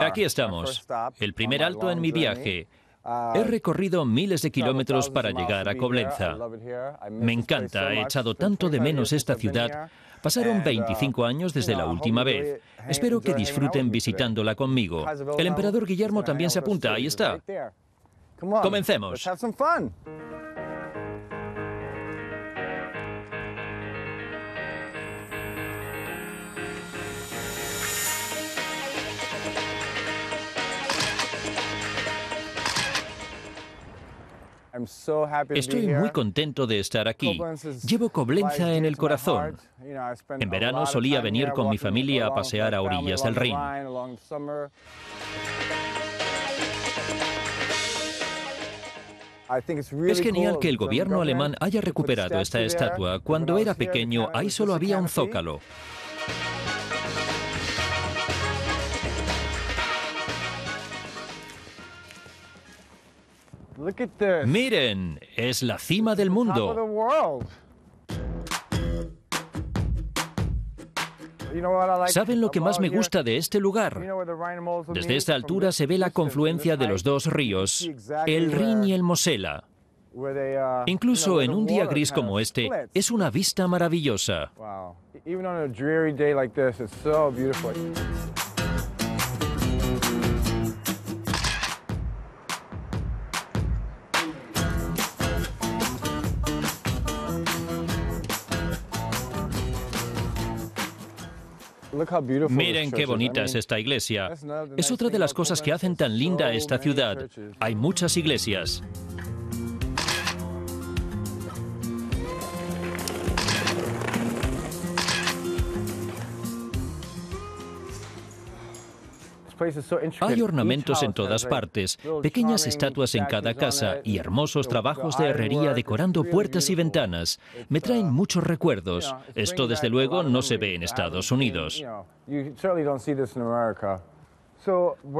Aquí estamos, el primer alto en mi viaje. He recorrido miles de kilómetros para llegar a Coblenza. Me encanta, he echado tanto de menos esta ciudad. Pasaron 25 años desde la última vez. Espero que disfruten visitándola conmigo. El emperador Guillermo también se apunta, ahí está. Comencemos. Estoy muy contento de estar aquí. Llevo Coblenza en el corazón. En verano solía venir con mi familia a pasear a orillas del Rin. Es genial que el gobierno alemán haya recuperado esta estatua. Cuando era pequeño, ahí solo había un zócalo. Miren, es la cima del mundo. ¿Saben lo que más me gusta de este lugar? Desde esta altura se ve la confluencia de los dos ríos, el Rin y el Mosela. Incluso en un día gris como este, es una vista maravillosa. Miren qué bonita es esta iglesia. Es otra de las cosas que hacen tan linda esta ciudad. Hay muchas iglesias. Hay ornamentos en todas partes, pequeñas estatuas en cada casa y hermosos trabajos de herrería decorando puertas y ventanas. Me traen muchos recuerdos. Esto, desde luego, no se ve en Estados Unidos.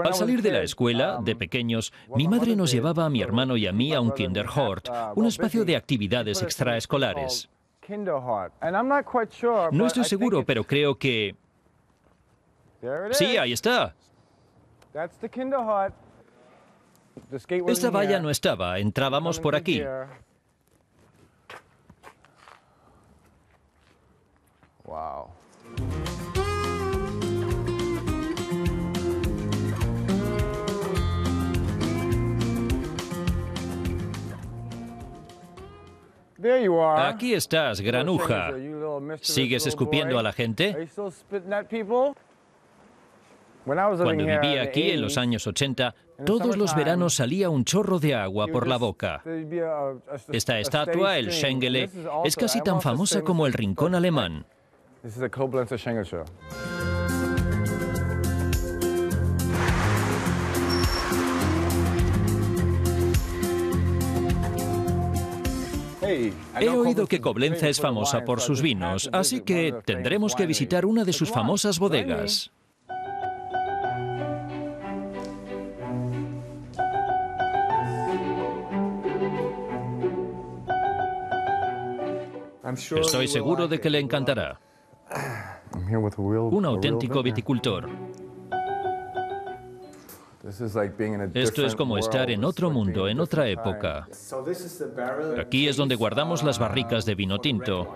Al salir de la escuela, de pequeños, mi madre nos llevaba a mi hermano y a mí a un Kinderhort, un espacio de actividades extraescolares. No estoy seguro, pero creo que... Sí, ahí está. Esta valla no estaba, entrábamos por aquí. Aquí estás, granuja. ¿Sigues escupiendo a la gente? Cuando vivía aquí en los años 80, todos los veranos salía un chorro de agua por la boca. Esta estatua, el Schengele, es casi tan famosa como el rincón alemán. He oído que Coblenza es famosa por sus vinos, así que tendremos que visitar una de sus famosas bodegas. Estoy seguro de que le encantará. Un auténtico viticultor. Esto es como estar en otro mundo, en otra época. Aquí es donde guardamos las barricas de vino tinto.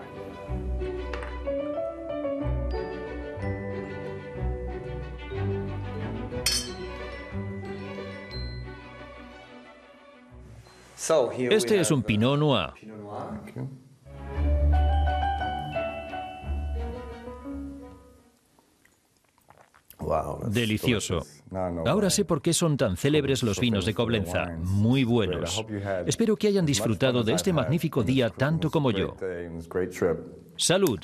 Este es un Pinot Noir. Delicioso. Ahora sé por qué son tan célebres los vinos de Coblenza. Muy buenos. Espero que hayan disfrutado de este magnífico día tanto como yo. Salud.